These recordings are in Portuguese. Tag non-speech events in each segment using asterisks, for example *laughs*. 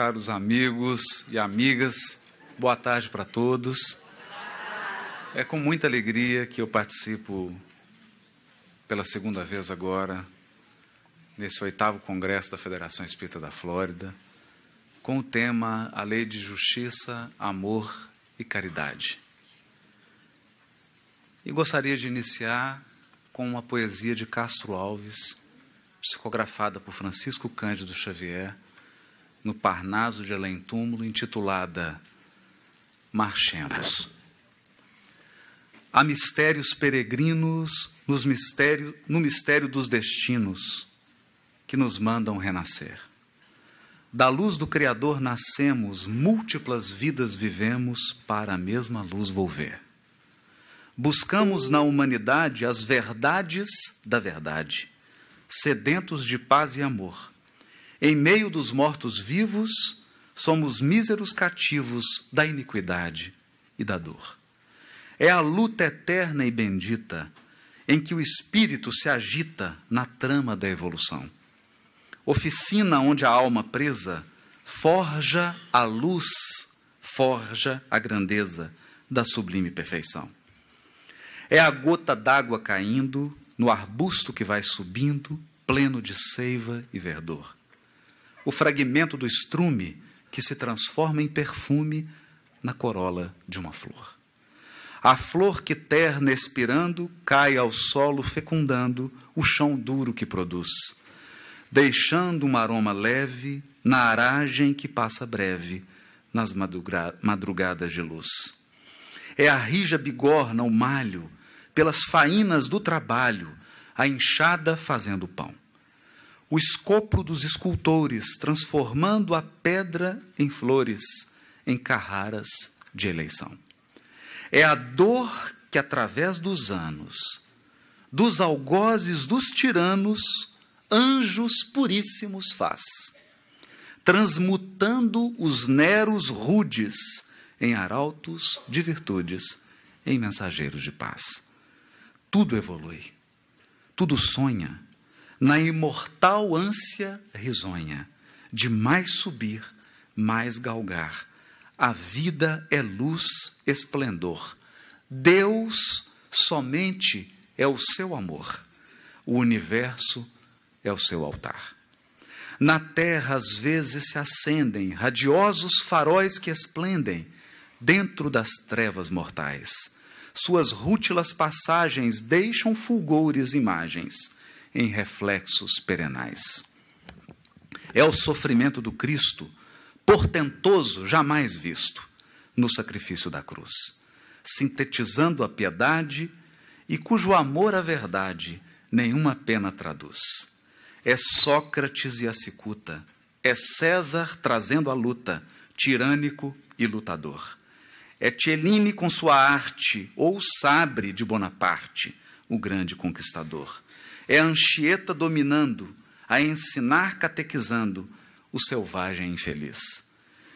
caros amigos e amigas, boa tarde para todos. É com muita alegria que eu participo pela segunda vez agora, nesse oitavo congresso da Federação Espírita da Flórida, com o tema A Lei de Justiça, Amor e Caridade. E gostaria de iniciar com uma poesia de Castro Alves, psicografada por Francisco Cândido Xavier, no Parnaso de Além Túmulo, intitulada Marchemos. Há mistérios peregrinos nos mistério, no mistério dos destinos que nos mandam renascer. Da luz do Criador nascemos, múltiplas vidas vivemos, para a mesma luz volver. Buscamos na humanidade as verdades da verdade, sedentos de paz e amor. Em meio dos mortos-vivos, somos míseros cativos da iniquidade e da dor. É a luta eterna e bendita em que o espírito se agita na trama da evolução. Oficina onde a alma presa forja a luz, forja a grandeza da sublime perfeição. É a gota d'água caindo no arbusto que vai subindo, pleno de seiva e verdor. O fragmento do estrume que se transforma em perfume na corola de uma flor. A flor que terna expirando cai ao solo fecundando o chão duro que produz, deixando um aroma leve na aragem que passa breve nas madrugadas de luz. É a rija bigorna, o malho, pelas faínas do trabalho, a enxada fazendo pão. O escopo dos escultores, transformando a pedra em flores, em carraras de eleição. É a dor que, através dos anos, dos algozes dos tiranos, anjos puríssimos faz, transmutando os neros rudes em arautos de virtudes, em mensageiros de paz. Tudo evolui, tudo sonha, na imortal ânsia risonha de mais subir, mais galgar. A vida é luz, esplendor. Deus somente é o seu amor. O universo é o seu altar. Na terra, às vezes, se acendem radiosos faróis que esplendem dentro das trevas mortais suas rútilas passagens deixam fulgores imagens em reflexos perenais. É o sofrimento do Cristo, portentoso, jamais visto, no sacrifício da cruz, sintetizando a piedade e cujo amor à verdade nenhuma pena traduz. É Sócrates e a cicuta, é César trazendo a luta, tirânico e lutador. É Cellini com sua arte, ou sabre de Bonaparte, o grande conquistador. É Anchieta dominando, a ensinar catequizando o selvagem infeliz.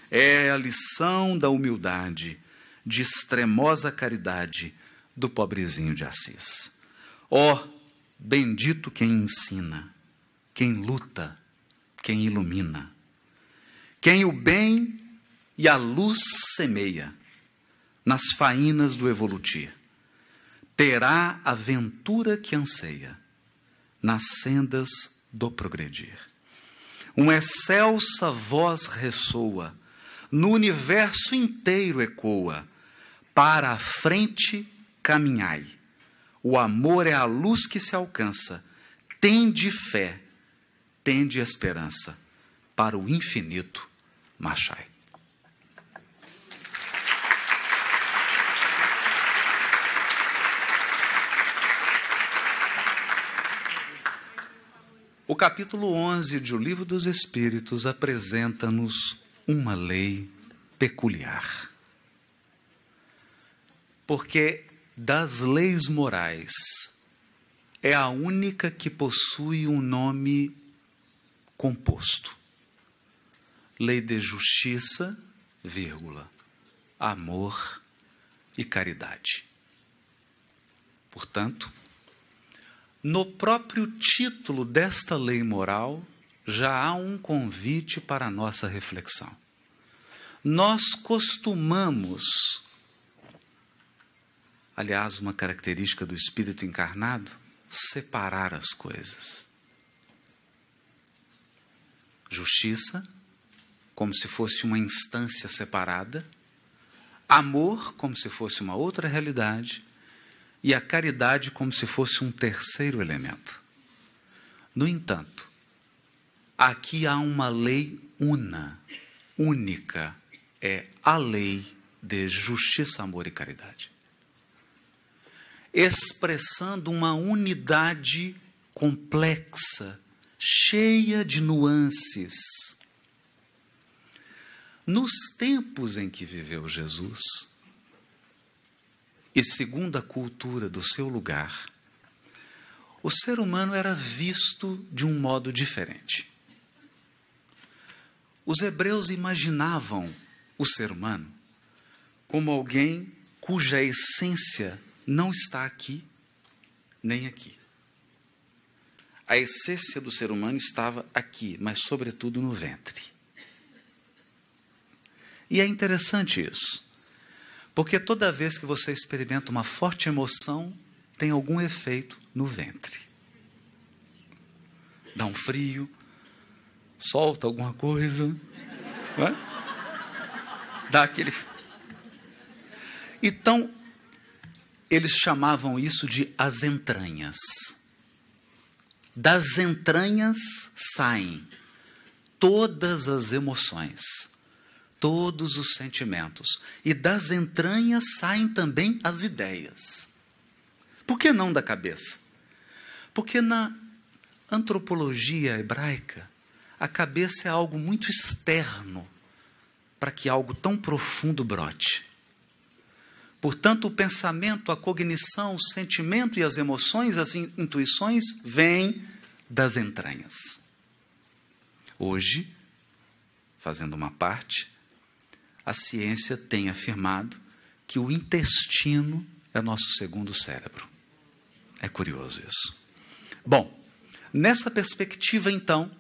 É a lição da humildade, de extremosa caridade do pobrezinho de Assis. Ó, oh, bendito quem ensina, quem luta, quem ilumina, quem o bem e a luz semeia nas faínas do evolutir. Terá a ventura que anseia nas sendas do progredir. Uma excelsa voz ressoa, no universo inteiro ecoa: para a frente caminhai. O amor é a luz que se alcança. Tende fé, tende esperança. Para o infinito, marchai. O capítulo 11 de O Livro dos Espíritos apresenta-nos uma lei peculiar. Porque das leis morais é a única que possui um nome composto. Lei de justiça, vírgula, amor e caridade. Portanto, no próprio título desta lei moral já há um convite para a nossa reflexão. Nós costumamos, aliás, uma característica do espírito encarnado, separar as coisas. Justiça, como se fosse uma instância separada, amor, como se fosse uma outra realidade, e a caridade, como se fosse um terceiro elemento. No entanto, aqui há uma lei una, única, é a lei de justiça, amor e caridade. Expressando uma unidade complexa, cheia de nuances. Nos tempos em que viveu Jesus, e segundo a cultura do seu lugar, o ser humano era visto de um modo diferente. Os hebreus imaginavam o ser humano como alguém cuja essência não está aqui nem aqui. A essência do ser humano estava aqui, mas sobretudo no ventre. E é interessante isso, porque toda vez que você experimenta uma forte emoção, tem algum efeito no ventre. Dá um frio, solta alguma coisa, dá aquele. Então, eles chamavam isso de as entranhas. Das entranhas saem todas as emoções, todos os sentimentos, e das entranhas saem também as ideias. Por que não da cabeça? Porque na antropologia hebraica, a cabeça é algo muito externo para que algo tão profundo brote. Portanto, o pensamento, a cognição, o sentimento e as emoções, as intuições, vêm das entranhas. Hoje, fazendo uma parte, a ciência tem afirmado que o intestino é nosso segundo cérebro. É curioso isso. Bom, nessa perspectiva, então,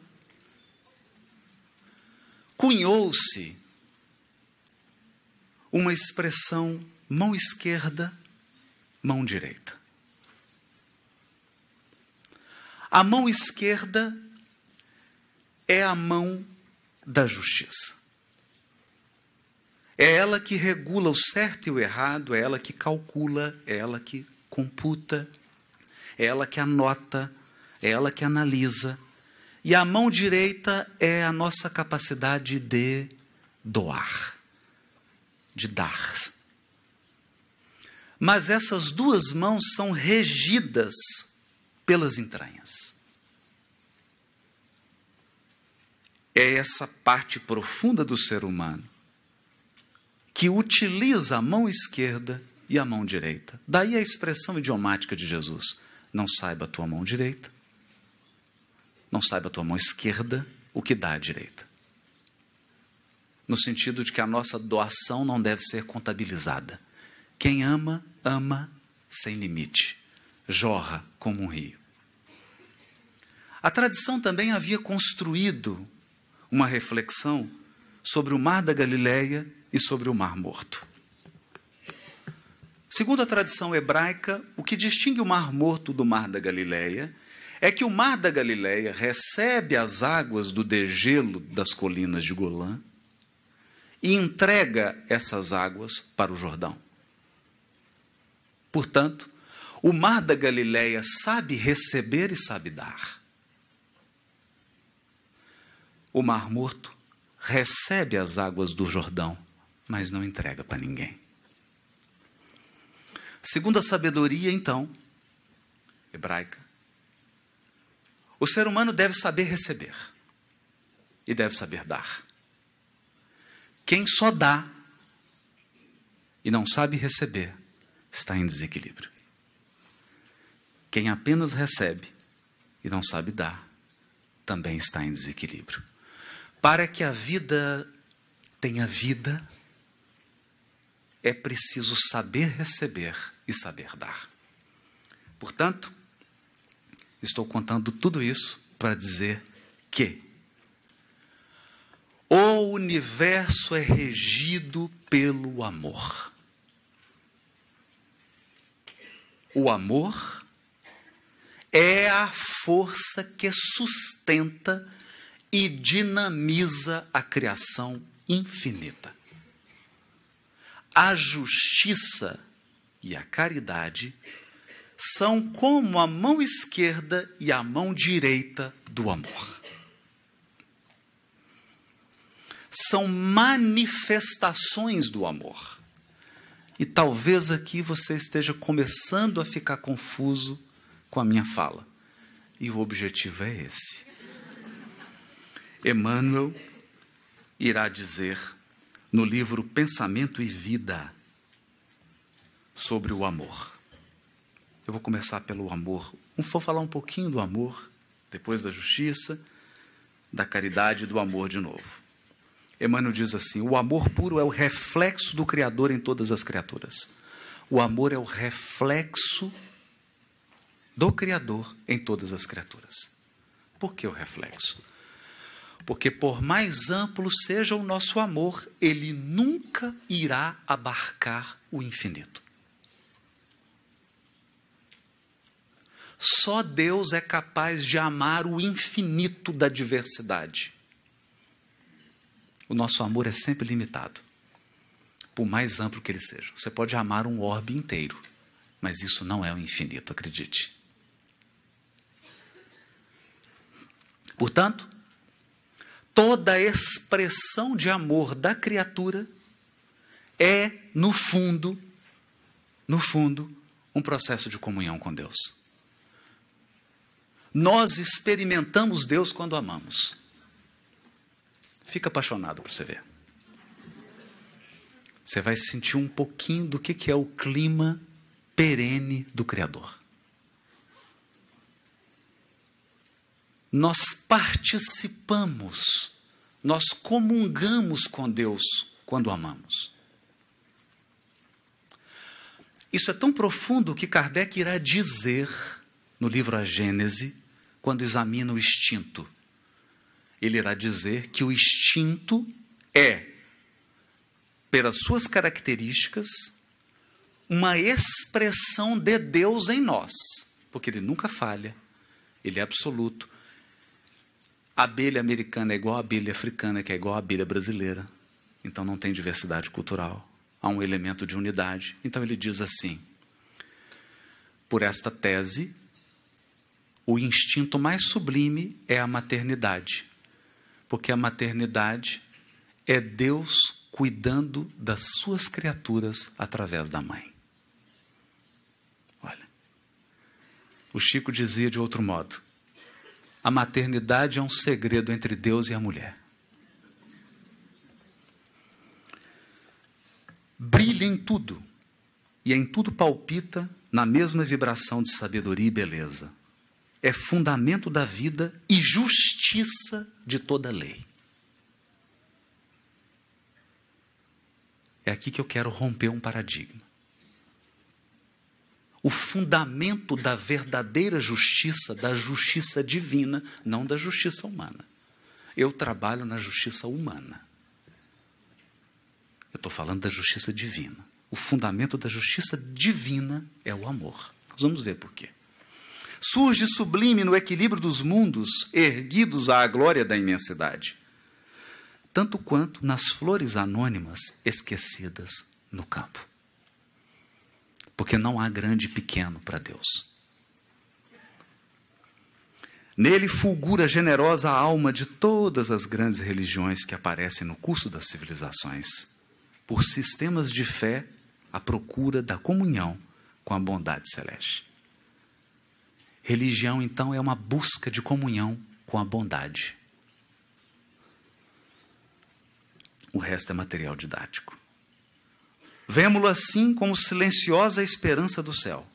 cunhou-se uma expressão mão esquerda, mão direita. A mão esquerda é a mão da justiça. É ela que regula o certo e o errado, é ela que calcula, é ela que computa, é ela que anota, é ela que analisa. E a mão direita é a nossa capacidade de doar, de dar. Mas essas duas mãos são regidas pelas entranhas. É essa parte profunda do ser humano que utiliza a mão esquerda e a mão direita. Daí a expressão idiomática de Jesus: não saiba a tua mão direita, não saiba a tua mão esquerda o que dá à direita. No sentido de que a nossa doação não deve ser contabilizada. Quem ama, ama sem limite, jorra como um rio. A tradição também havia construído uma reflexão sobre o mar da Galileia e sobre o mar morto. Segundo a tradição hebraica, o que distingue o mar morto do mar da Galileia é que o mar da Galileia recebe as águas do degelo das colinas de Golã e entrega essas águas para o Jordão. Portanto, o mar da Galileia sabe receber e sabe dar. O mar morto recebe as águas do Jordão, mas não entrega para ninguém. Segundo a sabedoria, então, hebraica, o ser humano deve saber receber e deve saber dar. Quem só dá e não sabe receber, está em desequilíbrio. Quem apenas recebe e não sabe dar, também está em desequilíbrio. Para que a vida tenha vida, é preciso saber receber e saber dar. Portanto, estou contando tudo isso para dizer que O universo é regido pelo amor. O amor é a força que sustenta e dinamiza a criação infinita. A justiça e a caridade são como a mão esquerda e a mão direita do amor. São manifestações do amor. E talvez aqui você esteja começando a ficar confuso com a minha fala. E o objetivo é esse. Emmanuel irá dizer no livro Pensamento e Vida sobre o amor. Eu vou começar pelo amor. Vou falar um pouquinho do amor, depois da justiça, da caridade e do amor de novo. Emmanuel diz assim: o amor puro é o reflexo do Criador em todas as criaturas. O amor é o reflexo do Criador em todas as criaturas. Por que o reflexo? Porque, por mais amplo seja o nosso amor, ele nunca irá abarcar o infinito. Só Deus é capaz de amar o infinito da diversidade. O nosso amor é sempre limitado, por mais amplo que ele seja. Você pode amar um orbe inteiro, mas isso não é o infinito, acredite. Portanto, toda expressão de amor da criatura é, no fundo, no fundo, um processo de comunhão com Deus. Nós experimentamos Deus quando amamos. Fica apaixonado para você ver. Você vai sentir um pouquinho do que, que é o clima perene do Criador. Nós participamos, nós comungamos com Deus quando amamos. Isso é tão profundo que Kardec irá dizer no livro A Gênese, quando examina o instinto ele irá dizer que o instinto é, pelas suas características, uma expressão de Deus em nós, porque ele nunca falha, ele é absoluto. A abelha americana é igual à abelha africana, que é igual à abelha brasileira. Então não tem diversidade cultural. Há um elemento de unidade. Então ele diz assim: por esta tese, o instinto mais sublime é a maternidade. Porque a maternidade é Deus cuidando das suas criaturas através da mãe. Olha. O Chico dizia de outro modo: a maternidade é um segredo entre Deus e a mulher. Brilha em tudo, e em tudo palpita na mesma vibração de sabedoria e beleza é fundamento da vida e justiça de toda lei. É aqui que eu quero romper um paradigma. O fundamento da verdadeira justiça, da justiça divina, não da justiça humana. Eu trabalho na justiça humana. Eu estou falando da justiça divina. O fundamento da justiça divina é o amor. Nós vamos ver por quê surge sublime no equilíbrio dos mundos, erguidos à glória da imensidade, tanto quanto nas flores anônimas esquecidas no campo. Porque não há grande e pequeno para Deus. Nele fulgura a generosa alma de todas as grandes religiões que aparecem no curso das civilizações, por sistemas de fé à procura da comunhão com a bondade celeste. Religião, então, é uma busca de comunhão com a bondade. O resto é material didático. Vemo-lo assim como silenciosa esperança do céu.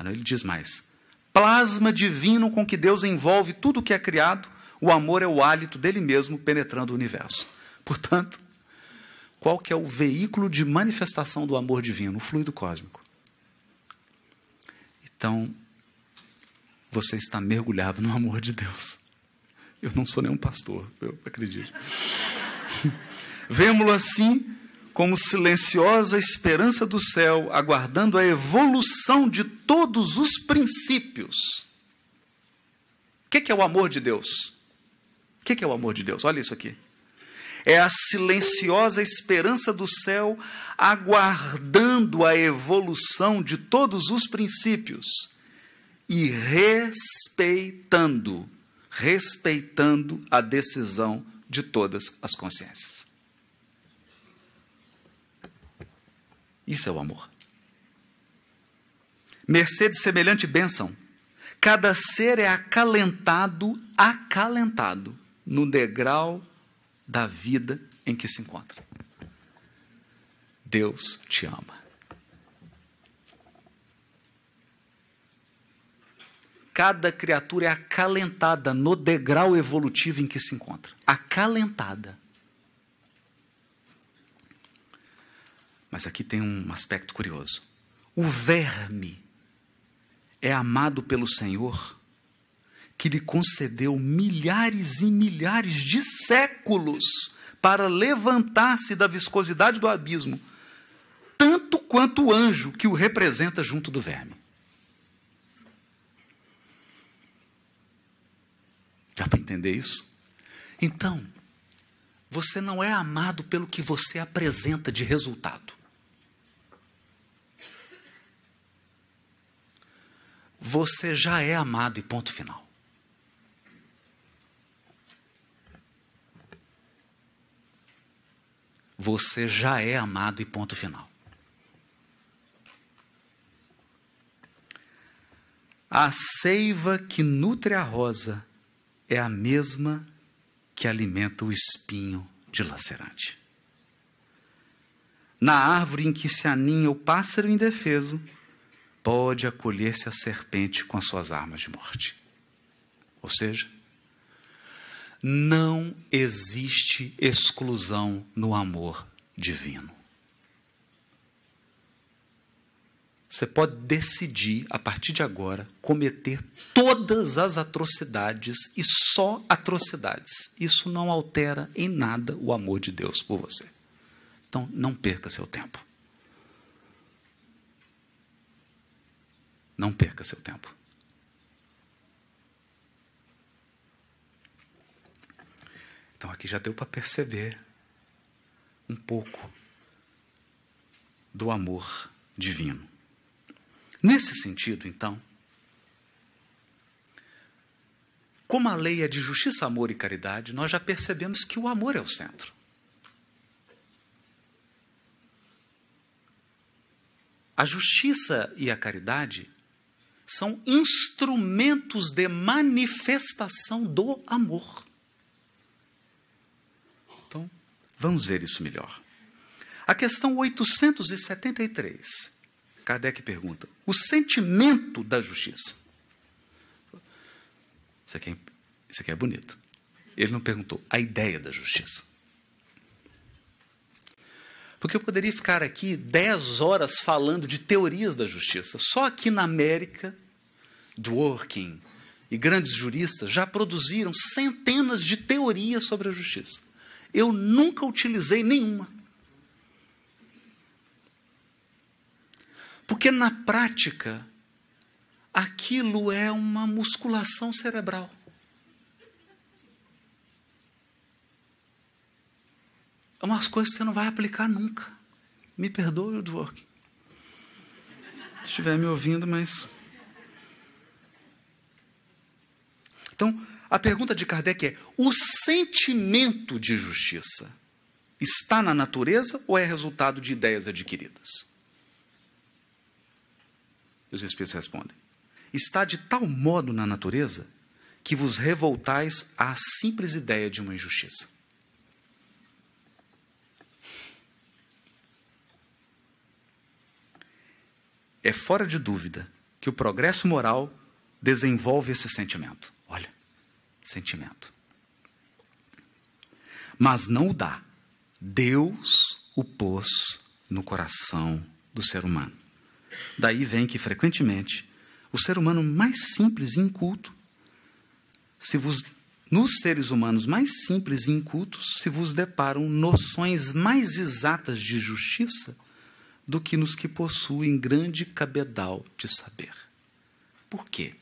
Ele diz mais: plasma divino com que Deus envolve tudo o que é criado, o amor é o hálito dele mesmo penetrando o universo. Portanto, qual que é o veículo de manifestação do amor divino? O fluido cósmico. Então, você está mergulhado no amor de Deus. Eu não sou nenhum pastor, eu acredito. *laughs* Vemo-lo assim como silenciosa esperança do céu, aguardando a evolução de todos os princípios. O que é o amor de Deus? O que é o amor de Deus? Olha isso aqui. É a silenciosa esperança do céu, aguardando a evolução de todos os princípios e respeitando, respeitando a decisão de todas as consciências. Isso é o amor. Mercê de semelhante bênção, cada ser é acalentado, acalentado no degrau da vida em que se encontra. Deus te ama. Cada criatura é acalentada no degrau evolutivo em que se encontra. Acalentada. Mas aqui tem um aspecto curioso. O verme é amado pelo Senhor, que lhe concedeu milhares e milhares de séculos para levantar-se da viscosidade do abismo, tanto quanto o anjo que o representa junto do verme. Dá para entender isso? Então, você não é amado pelo que você apresenta de resultado. Você já é amado e ponto final. Você já é amado e ponto final. A seiva que nutre a rosa é a mesma que alimenta o espinho dilacerante. Na árvore em que se aninha o pássaro indefeso, pode acolher-se a serpente com as suas armas de morte. Ou seja, não existe exclusão no amor divino. Você pode decidir, a partir de agora, cometer todas as atrocidades e só atrocidades. Isso não altera em nada o amor de Deus por você. Então, não perca seu tempo. Não perca seu tempo. Então aqui já deu para perceber um pouco do amor divino. Nesse sentido, então, como a lei é de justiça, amor e caridade, nós já percebemos que o amor é o centro. A justiça e a caridade são instrumentos de manifestação do amor. Então, vamos ver isso melhor. A questão 873, Kardec pergunta: o sentimento da justiça. Isso aqui, é, isso aqui é bonito. Ele não perguntou a ideia da justiça. Porque eu poderia ficar aqui dez horas falando de teorias da justiça. Só aqui na América, Dworkin e grandes juristas já produziram centenas de teorias sobre a justiça. Eu nunca utilizei nenhuma. Porque na prática, aquilo é uma musculação cerebral. Umas coisas que você não vai aplicar nunca. Me perdoe, Woodwork. Se estiver me ouvindo, mas. Então, a pergunta de Kardec é: o sentimento de justiça está na natureza ou é resultado de ideias adquiridas? Os Espíritos respondem: está de tal modo na natureza que vos revoltais à simples ideia de uma injustiça. É fora de dúvida que o progresso moral desenvolve esse sentimento. Olha, sentimento. Mas não o dá. Deus o pôs no coração do ser humano. Daí vem que, frequentemente, o ser humano mais simples e inculto, se vos nos seres humanos mais simples e incultos se vos deparam noções mais exatas de justiça do que nos que possuem grande cabedal de saber. Por quê?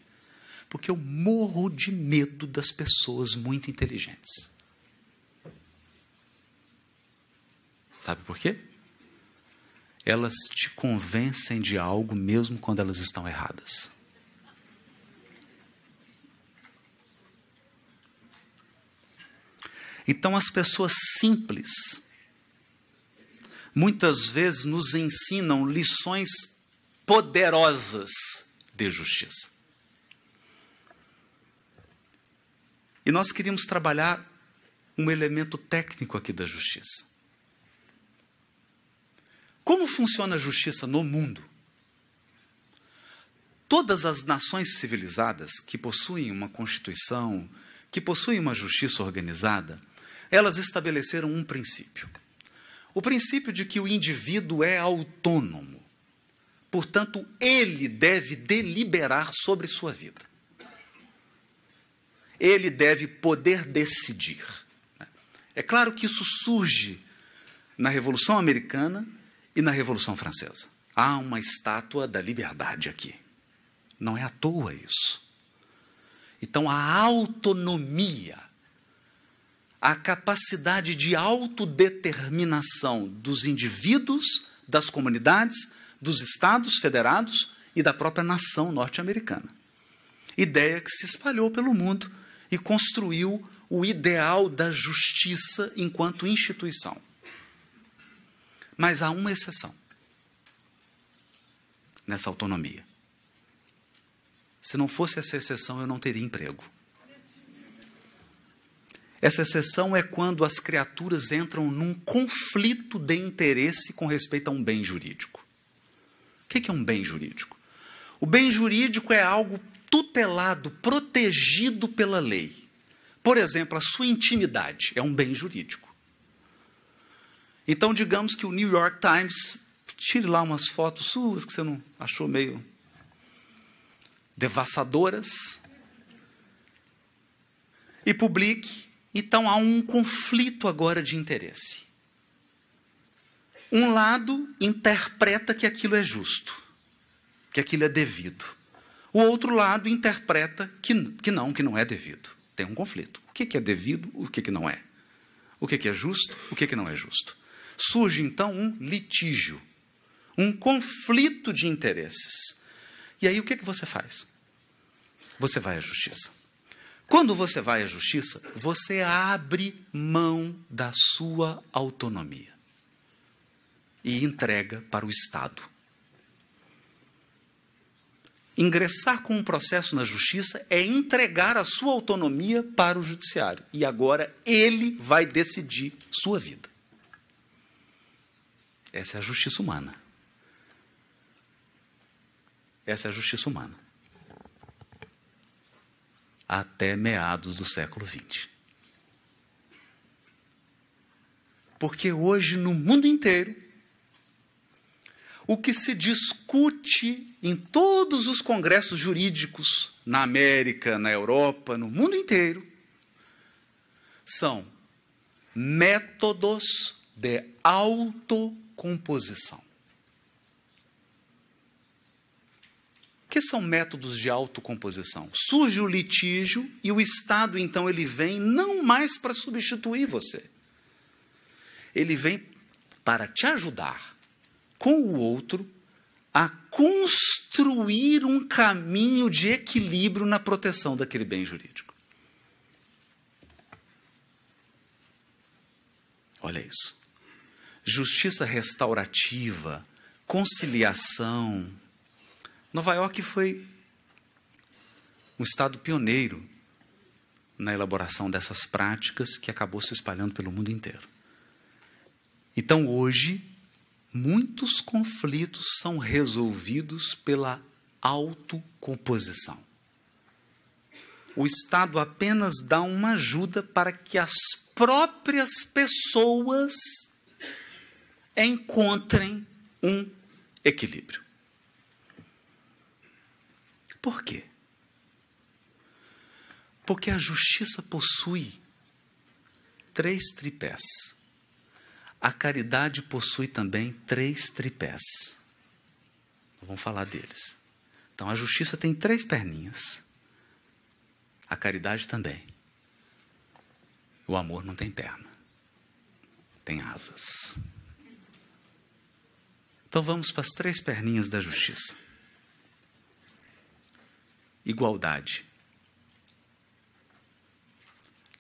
Porque eu morro de medo das pessoas muito inteligentes. Sabe por quê? Elas te convencem de algo mesmo quando elas estão erradas. Então, as pessoas simples, muitas vezes nos ensinam lições poderosas de justiça. E nós queríamos trabalhar um elemento técnico aqui da justiça. Como funciona a justiça no mundo? Todas as nações civilizadas que possuem uma constituição, que possuem uma justiça organizada, elas estabeleceram um princípio. O princípio de que o indivíduo é autônomo. Portanto, ele deve deliberar sobre sua vida. Ele deve poder decidir. É claro que isso surge na Revolução Americana e na Revolução Francesa. Há uma estátua da liberdade aqui. Não é à toa isso. Então, a autonomia a capacidade de autodeterminação dos indivíduos, das comunidades, dos estados federados e da própria nação norte-americana. Ideia que se espalhou pelo mundo e construiu o ideal da justiça enquanto instituição. Mas há uma exceção nessa autonomia. Se não fosse essa exceção, eu não teria emprego. Essa exceção é quando as criaturas entram num conflito de interesse com respeito a um bem jurídico. O que é um bem jurídico? O bem jurídico é algo tutelado, protegido pela lei. Por exemplo, a sua intimidade é um bem jurídico. Então, digamos que o New York Times tire lá umas fotos suas que você não achou meio devassadoras e publique então há um conflito agora de interesse. Um lado interpreta que aquilo é justo, que aquilo é devido. O outro lado interpreta que, que não, que não é devido. Tem um conflito. O que, é devido, o que, não é? O que, que é justo, o que, que não é justo? Surge então um litígio, um conflito de interesses. E aí o que, que você faz? Você vai à justiça. Quando você vai à justiça, você abre mão da sua autonomia e entrega para o Estado. Ingressar com um processo na justiça é entregar a sua autonomia para o judiciário. E agora ele vai decidir sua vida. Essa é a justiça humana. Essa é a justiça humana até meados do século XX. Porque hoje, no mundo inteiro, o que se discute em todos os congressos jurídicos, na América, na Europa, no mundo inteiro, são métodos de autocomposição. Que são métodos de autocomposição? Surge o litígio e o Estado, então, ele vem não mais para substituir você. Ele vem para te ajudar com o outro a construir um caminho de equilíbrio na proteção daquele bem jurídico. Olha isso. Justiça restaurativa, conciliação, Nova York foi um estado pioneiro na elaboração dessas práticas que acabou se espalhando pelo mundo inteiro. Então, hoje, muitos conflitos são resolvidos pela autocomposição. O Estado apenas dá uma ajuda para que as próprias pessoas encontrem um equilíbrio. Por quê? Porque a justiça possui três tripés. A caridade possui também três tripés. Vamos falar deles. Então a justiça tem três perninhas. A caridade também. O amor não tem perna, tem asas. Então vamos para as três perninhas da justiça: igualdade,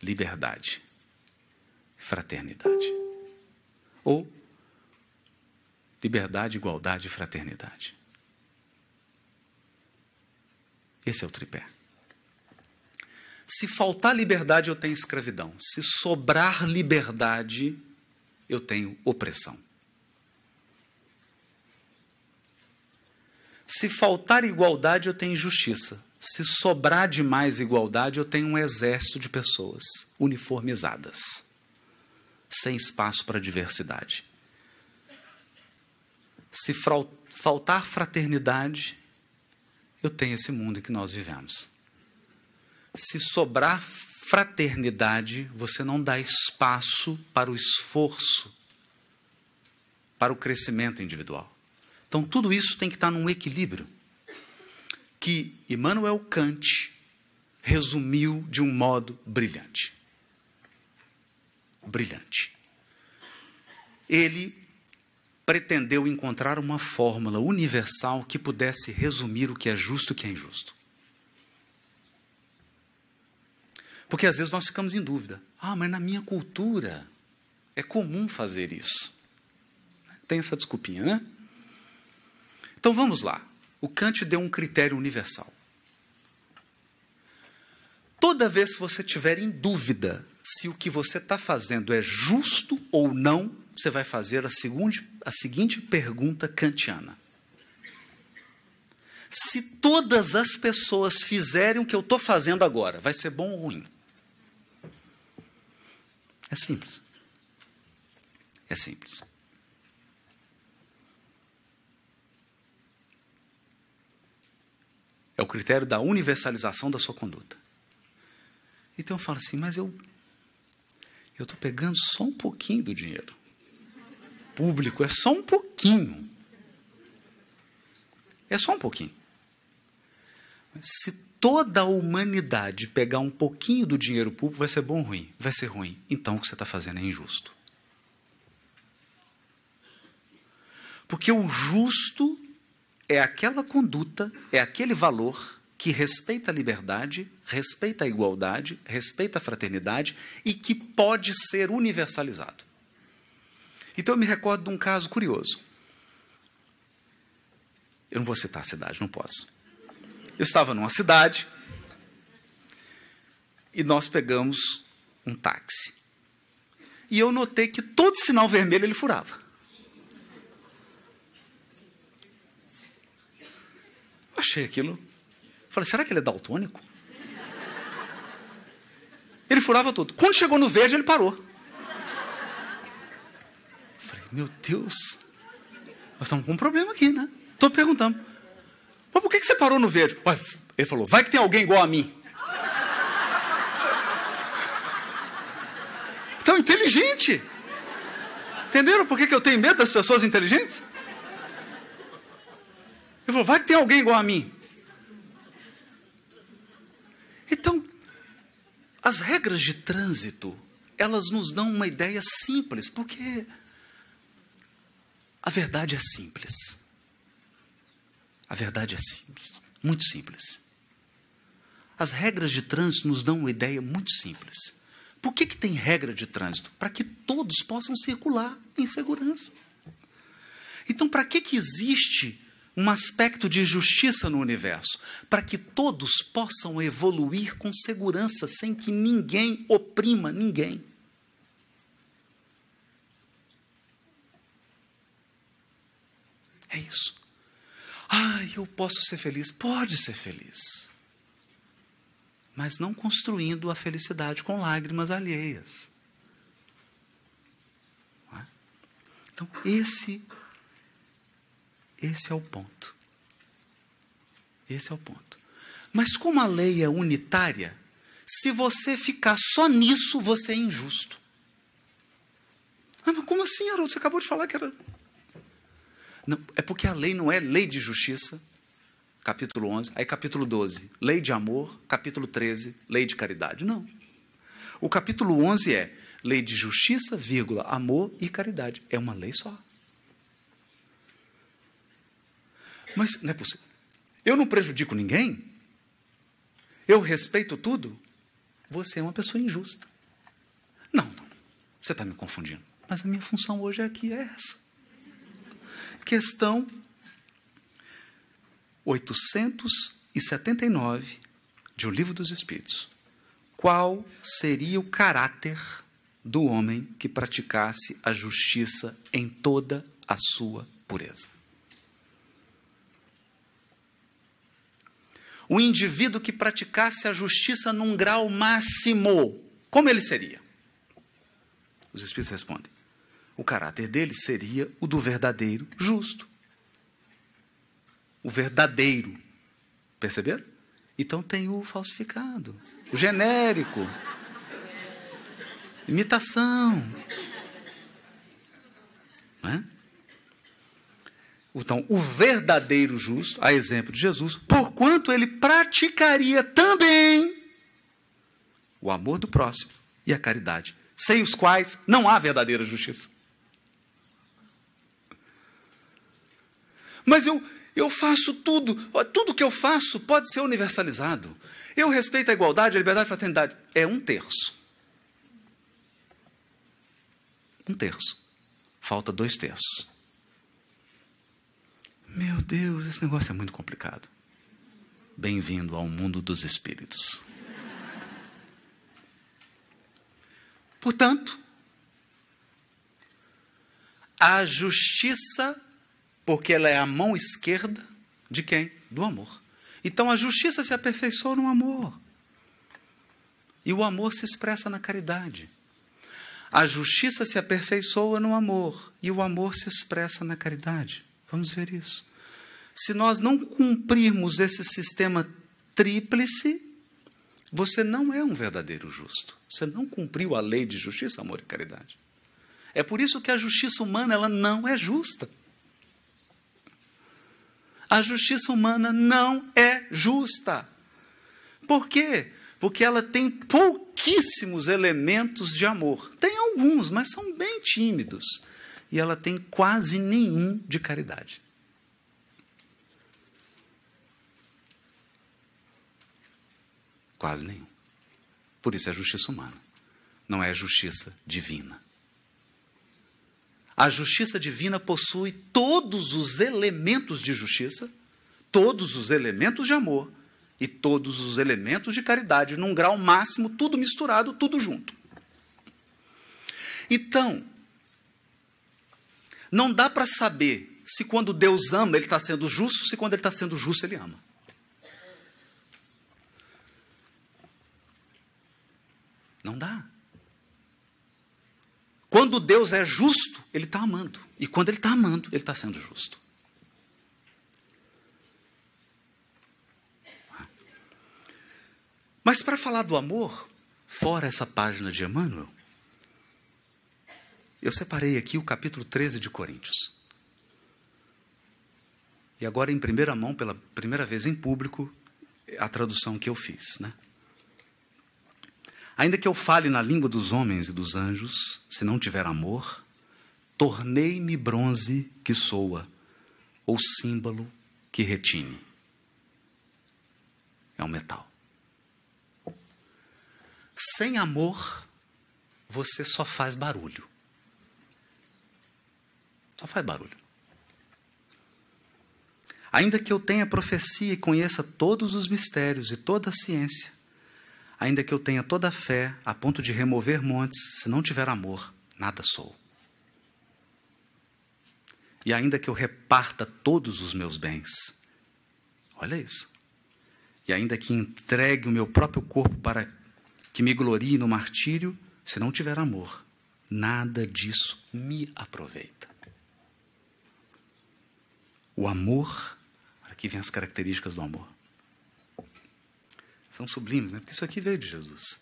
liberdade, fraternidade. Ou liberdade, igualdade e fraternidade. Esse é o tripé. Se faltar liberdade, eu tenho escravidão. Se sobrar liberdade, eu tenho opressão. Se faltar igualdade, eu tenho injustiça. Se sobrar demais igualdade, eu tenho um exército de pessoas uniformizadas, sem espaço para diversidade. Se faltar fraternidade, eu tenho esse mundo em que nós vivemos. Se sobrar fraternidade, você não dá espaço para o esforço, para o crescimento individual. Então, tudo isso tem que estar num equilíbrio que Immanuel Kant resumiu de um modo brilhante. Brilhante. Ele pretendeu encontrar uma fórmula universal que pudesse resumir o que é justo e o que é injusto. Porque às vezes nós ficamos em dúvida. Ah, mas na minha cultura é comum fazer isso. Tem essa desculpinha, né? Então vamos lá. O Kant deu um critério universal. Toda vez que você tiver em dúvida se o que você está fazendo é justo ou não, você vai fazer a, seguinte, a seguinte pergunta kantiana: Se todas as pessoas fizerem o que eu estou fazendo agora, vai ser bom ou ruim? É simples. É simples. É o critério da universalização da sua conduta. Então eu falo assim, mas eu eu estou pegando só um pouquinho do dinheiro. Público é só um pouquinho. É só um pouquinho. Se toda a humanidade pegar um pouquinho do dinheiro público, vai ser bom ou ruim? Vai ser ruim. Então o que você está fazendo é injusto. Porque o justo é aquela conduta, é aquele valor que respeita a liberdade, respeita a igualdade, respeita a fraternidade e que pode ser universalizado. Então eu me recordo de um caso curioso. Eu não vou citar a cidade, não posso. Eu estava numa cidade e nós pegamos um táxi. E eu notei que todo sinal vermelho ele furava. Achei aquilo. Falei, será que ele é daltônico? Ele furava tudo. Quando chegou no verde, ele parou. Falei, meu Deus, nós estamos com um problema aqui, né? Estou perguntando. Mas por que você parou no verde? Ele falou: vai que tem alguém igual a mim. Então, inteligente. Entenderam por que eu tenho medo das pessoas inteligentes? Ele falou: vai que tem alguém igual a mim. Então, as regras de trânsito, elas nos dão uma ideia simples, porque a verdade é simples. A verdade é simples, muito simples. As regras de trânsito nos dão uma ideia muito simples. Por que, que tem regra de trânsito? Para que todos possam circular em segurança. Então, para que, que existe um aspecto de justiça no universo? Para que todos possam evoluir com segurança, sem que ninguém oprima ninguém. É isso. Ah, eu posso ser feliz. Pode ser feliz. Mas não construindo a felicidade com lágrimas alheias. É? Então, esse, esse é o ponto. Esse é o ponto. Mas como a lei é unitária, Se você ficar só nisso, você é injusto. Ah, mas como assim, Haroldo? Você acabou de falar que era. Não, é porque a lei não é lei de justiça, capítulo 11, aí capítulo 12, lei de amor, capítulo 13, lei de caridade. Não. O capítulo 11 é lei de justiça, vírgula, amor e caridade. É uma lei só. Mas não é possível. Eu não prejudico ninguém? Eu respeito tudo? Você é uma pessoa injusta. Não, não. Você está me confundindo. Mas a minha função hoje aqui é essa. Questão 879 de O Livro dos Espíritos. Qual seria o caráter do homem que praticasse a justiça em toda a sua pureza? O indivíduo que praticasse a justiça num grau máximo, como ele seria? Os Espíritos respondem: o caráter dele seria o do verdadeiro justo. O verdadeiro. Perceberam? Então tem o falsificado, o genérico, imitação. Não é? Então, o verdadeiro justo, a exemplo de Jesus, porquanto ele praticaria também o amor do próximo e a caridade, sem os quais não há verdadeira justiça. Mas eu, eu faço tudo, tudo que eu faço pode ser universalizado. Eu respeito a igualdade, a liberdade e a fraternidade. É um terço. Um terço. Falta dois terços. Meu Deus, esse negócio é muito complicado. Bem-vindo ao mundo dos espíritos. Portanto, a justiça porque ela é a mão esquerda de quem? Do amor. Então a justiça se aperfeiçoa no amor. E o amor se expressa na caridade. A justiça se aperfeiçoa no amor e o amor se expressa na caridade. Vamos ver isso. Se nós não cumprirmos esse sistema tríplice, você não é um verdadeiro justo. Você não cumpriu a lei de justiça, amor e caridade. É por isso que a justiça humana ela não é justa. A justiça humana não é justa. Por quê? Porque ela tem pouquíssimos elementos de amor. Tem alguns, mas são bem tímidos. E ela tem quase nenhum de caridade. Quase nenhum. Por isso é justiça humana. Não é justiça divina. A justiça divina possui todos os elementos de justiça, todos os elementos de amor e todos os elementos de caridade, num grau máximo, tudo misturado, tudo junto. Então, não dá para saber se quando Deus ama, ele está sendo justo, se quando ele está sendo justo, ele ama. Não dá. Quando Deus é justo, Ele está amando. E quando Ele está amando, Ele está sendo justo. Mas para falar do amor, fora essa página de Emmanuel, eu separei aqui o capítulo 13 de Coríntios. E agora, em primeira mão, pela primeira vez em público, a tradução que eu fiz. Né? Ainda que eu fale na língua dos homens e dos anjos, se não tiver amor, tornei-me bronze que soa, ou símbolo que retine. É um metal. Sem amor, você só faz barulho. Só faz barulho. Ainda que eu tenha profecia e conheça todos os mistérios e toda a ciência, Ainda que eu tenha toda a fé a ponto de remover montes, se não tiver amor, nada sou. E ainda que eu reparta todos os meus bens, olha isso. E ainda que entregue o meu próprio corpo para que me glorie no martírio, se não tiver amor, nada disso me aproveita. O amor, aqui vem as características do amor São sublimes, né? Porque isso aqui veio de Jesus.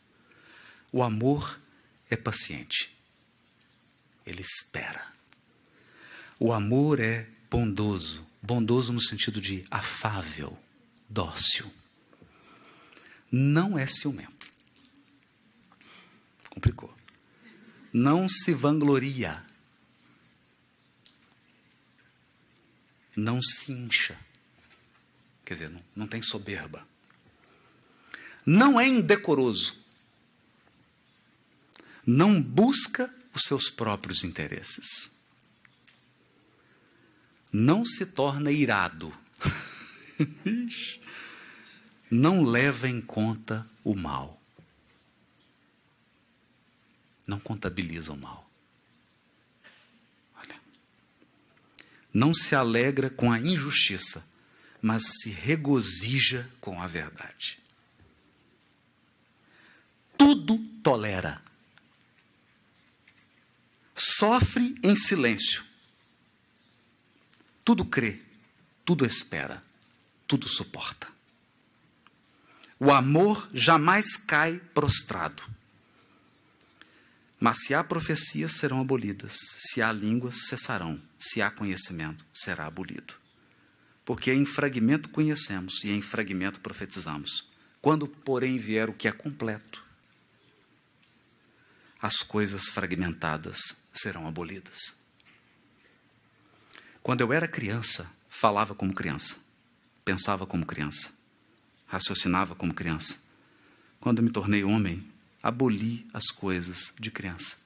O amor é paciente. Ele espera. O amor é bondoso. Bondoso no sentido de afável, dócil. Não é ciumento. Complicou. Não se vangloria. Não se incha. Quer dizer, não, não tem soberba. Não é indecoroso. Não busca os seus próprios interesses. Não se torna irado. *laughs* não leva em conta o mal. Não contabiliza o mal. Não se alegra com a injustiça mas se regozija com a verdade. Tudo tolera. Sofre em silêncio. Tudo crê, tudo espera, tudo suporta. O amor jamais cai prostrado. Mas se há profecias, serão abolidas. Se há línguas, cessarão. Se há conhecimento, será abolido. Porque em fragmento conhecemos e em fragmento profetizamos. Quando, porém, vier o que é completo, as coisas fragmentadas serão abolidas. Quando eu era criança, falava como criança, pensava como criança, raciocinava como criança. Quando me tornei homem, aboli as coisas de criança.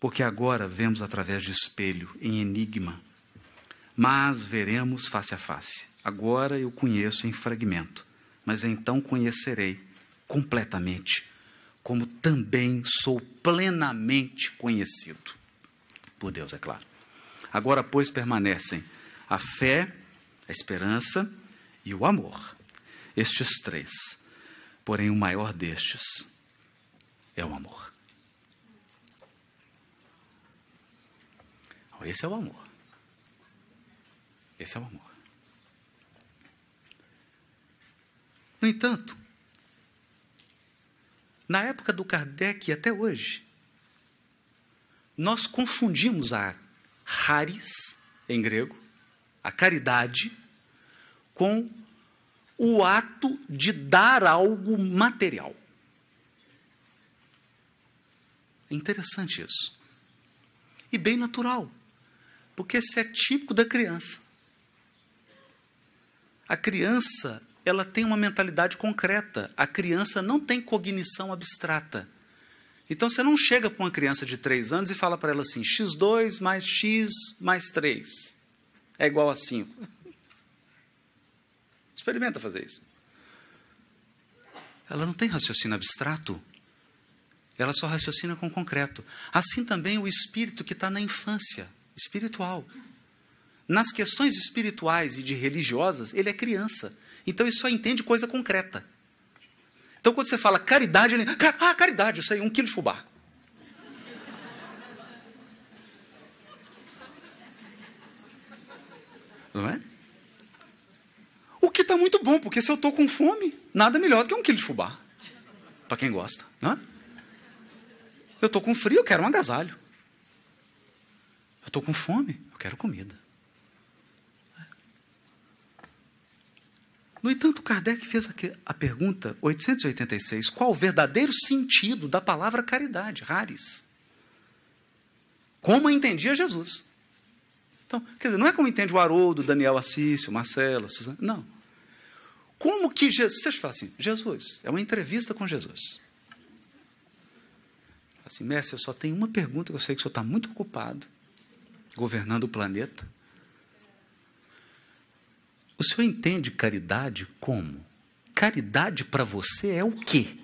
Porque agora vemos através de espelho, em enigma, mas veremos face a face. Agora eu conheço em fragmento, mas então conhecerei completamente, como também sou plenamente conhecido. Por Deus, é claro. Agora, pois, permanecem a fé, a esperança e o amor. Estes três. Porém, o maior destes é o amor. Esse é o amor. Esse é o amor. No entanto, na época do Kardec e até hoje, nós confundimos a haris, em grego, a caridade, com o ato de dar algo material. É interessante isso. E bem natural, porque isso é típico da criança. A criança, ela tem uma mentalidade concreta. A criança não tem cognição abstrata. Então você não chega para uma criança de 3 anos e fala para ela assim: x2 mais x mais 3 é igual a 5. Experimenta fazer isso. Ela não tem raciocínio abstrato. Ela só raciocina com concreto. Assim também o espírito que está na infância, espiritual. Nas questões espirituais e de religiosas, ele é criança. Então ele só entende coisa concreta. Então quando você fala caridade, ele. Ah, caridade, eu sei, um quilo de fubá. Não é? O que está muito bom, porque se eu estou com fome, nada melhor do que um quilo de fubá. Para quem gosta, não é? Eu estou com frio, eu quero um agasalho. Estou com fome, eu quero comida. No entanto, Kardec fez a pergunta 886: qual o verdadeiro sentido da palavra caridade, raris? Como entendia Jesus? Então, quer dizer, não é como entende o Haroldo, Daniel Assis, o Marcelo, Suzana, não. Como que Jesus. Vocês falam assim, Jesus, é uma entrevista com Jesus. Assim, mestre, eu só tenho uma pergunta que eu sei que o senhor está muito ocupado, governando o planeta. O senhor entende caridade como? Caridade para você é o quê?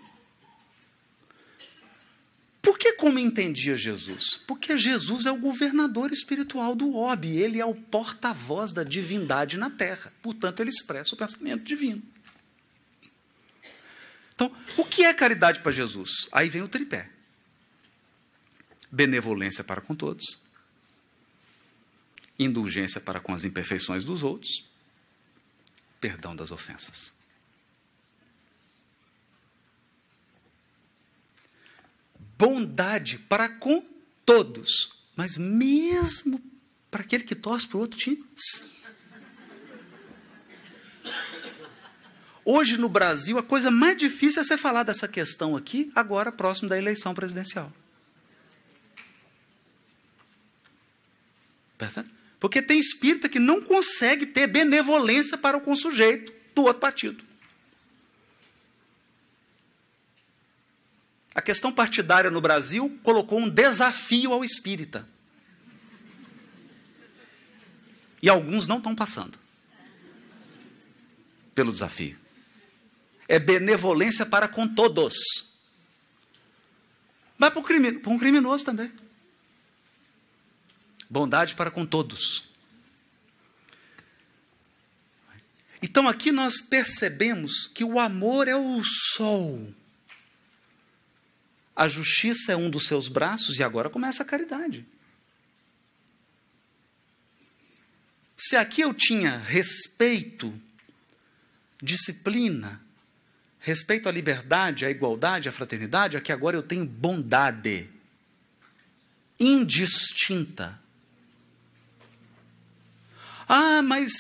Por que como entendia Jesus? Porque Jesus é o governador espiritual do orbe, ele é o porta-voz da divindade na terra. Portanto, ele expressa o pensamento divino. Então, o que é caridade para Jesus? Aí vem o tripé. Benevolência para com todos, indulgência para com as imperfeições dos outros, perdão das ofensas. Bondade para com todos, mas mesmo para aquele que torce para o outro time. Hoje no Brasil, a coisa mais difícil é você falar dessa questão aqui, agora próximo da eleição presidencial. Percebe? Porque tem espírita que não consegue ter benevolência para com o sujeito do outro partido. A questão partidária no Brasil colocou um desafio ao espírita. E alguns não estão passando pelo desafio. É benevolência para com todos. Mas para, um criminoso também. Bondade para com todos. Então aqui nós percebemos que o amor é o sol. A justiça é um dos seus braços e agora começa a caridade. Se aqui eu tinha respeito, disciplina, respeito à liberdade, à igualdade, à fraternidade, aqui agora eu tenho bondade indistinta. Ah, mas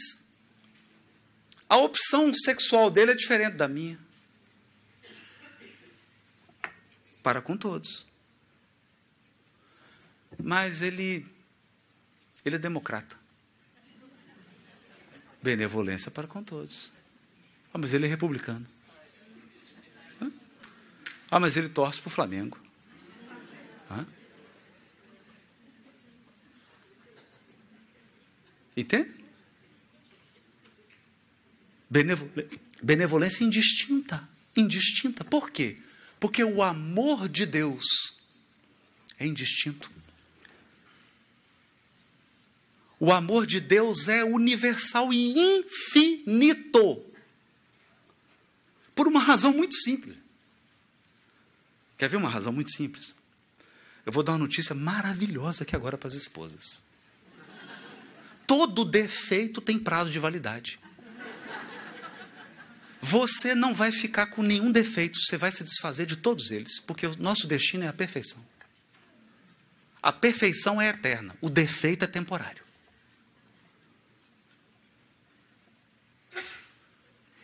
a opção sexual dele é diferente da minha. Para com todos. Mas ele ele é democrata. Benevolência para com todos. Ah, mas ele é republicano. Ah, mas ele torce para o Flamengo. Ah? Entende? Benevolência indistinta. Indistinta. Por quê? Porque o amor de Deus é indistinto. O amor de Deus é universal e infinito. Por uma razão muito simples. Quer ver uma razão muito simples? Eu vou dar uma notícia maravilhosa aqui agora para as esposas. Todo defeito tem prazo de validade. Você não vai ficar com nenhum defeito, você vai se desfazer de todos eles, porque o nosso destino é a perfeição. A perfeição é eterna, o defeito é temporário.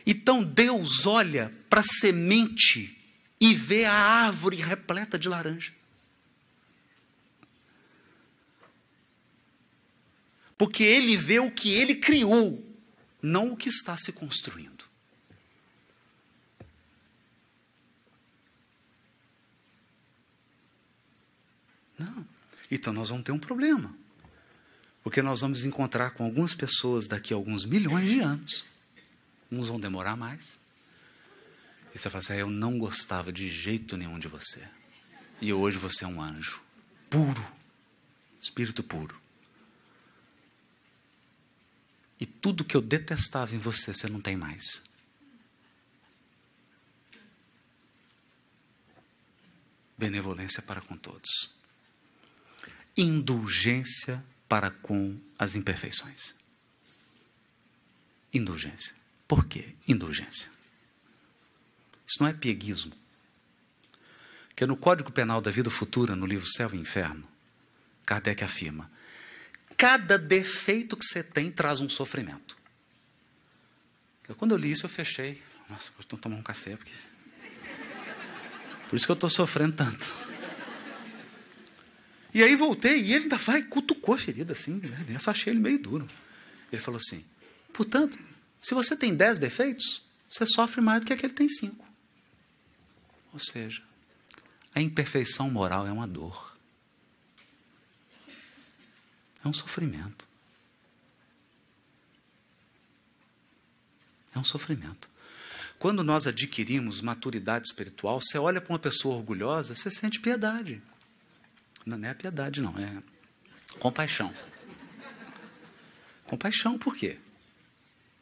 Então Deus olha para a semente e vê a árvore repleta de laranja. Porque ele vê o que ele criou, não o que está se construindo. Não. Então nós vamos ter um problema. Porque nós vamos encontrar com algumas pessoas daqui a alguns milhões de anos. Uns vão demorar mais. E você fala assim: ah, Eu não gostava de jeito nenhum de você. E hoje você é um anjo. Puro. Espírito puro. E tudo que eu detestava em você, você não tem mais. Benevolência para com todos. Indulgência para com as imperfeições. Indulgência. Por quê? Indulgência. Isso não é pieguismo. Que no Código Penal da Vida Futura, no livro Céu e Inferno, Kardec afirma: cada defeito que você tem traz um sofrimento. Eu, quando eu li isso, eu fechei. Nossa, vou tomar um café, porque. Por isso que eu estou sofrendo tanto. E aí voltei, e ele ainda vai, cutucou a ferida assim, né? Eu só achei ele meio duro. Ele falou assim: portanto, se você tem dez defeitos, você sofre mais do que aquele que tem cinco. Ou seja, a imperfeição moral é uma dor. É um sofrimento. É um sofrimento. Quando nós adquirimos maturidade espiritual, você olha para uma pessoa orgulhosa, você sente piedade. Não é piedade, não, é compaixão. Compaixão por quê?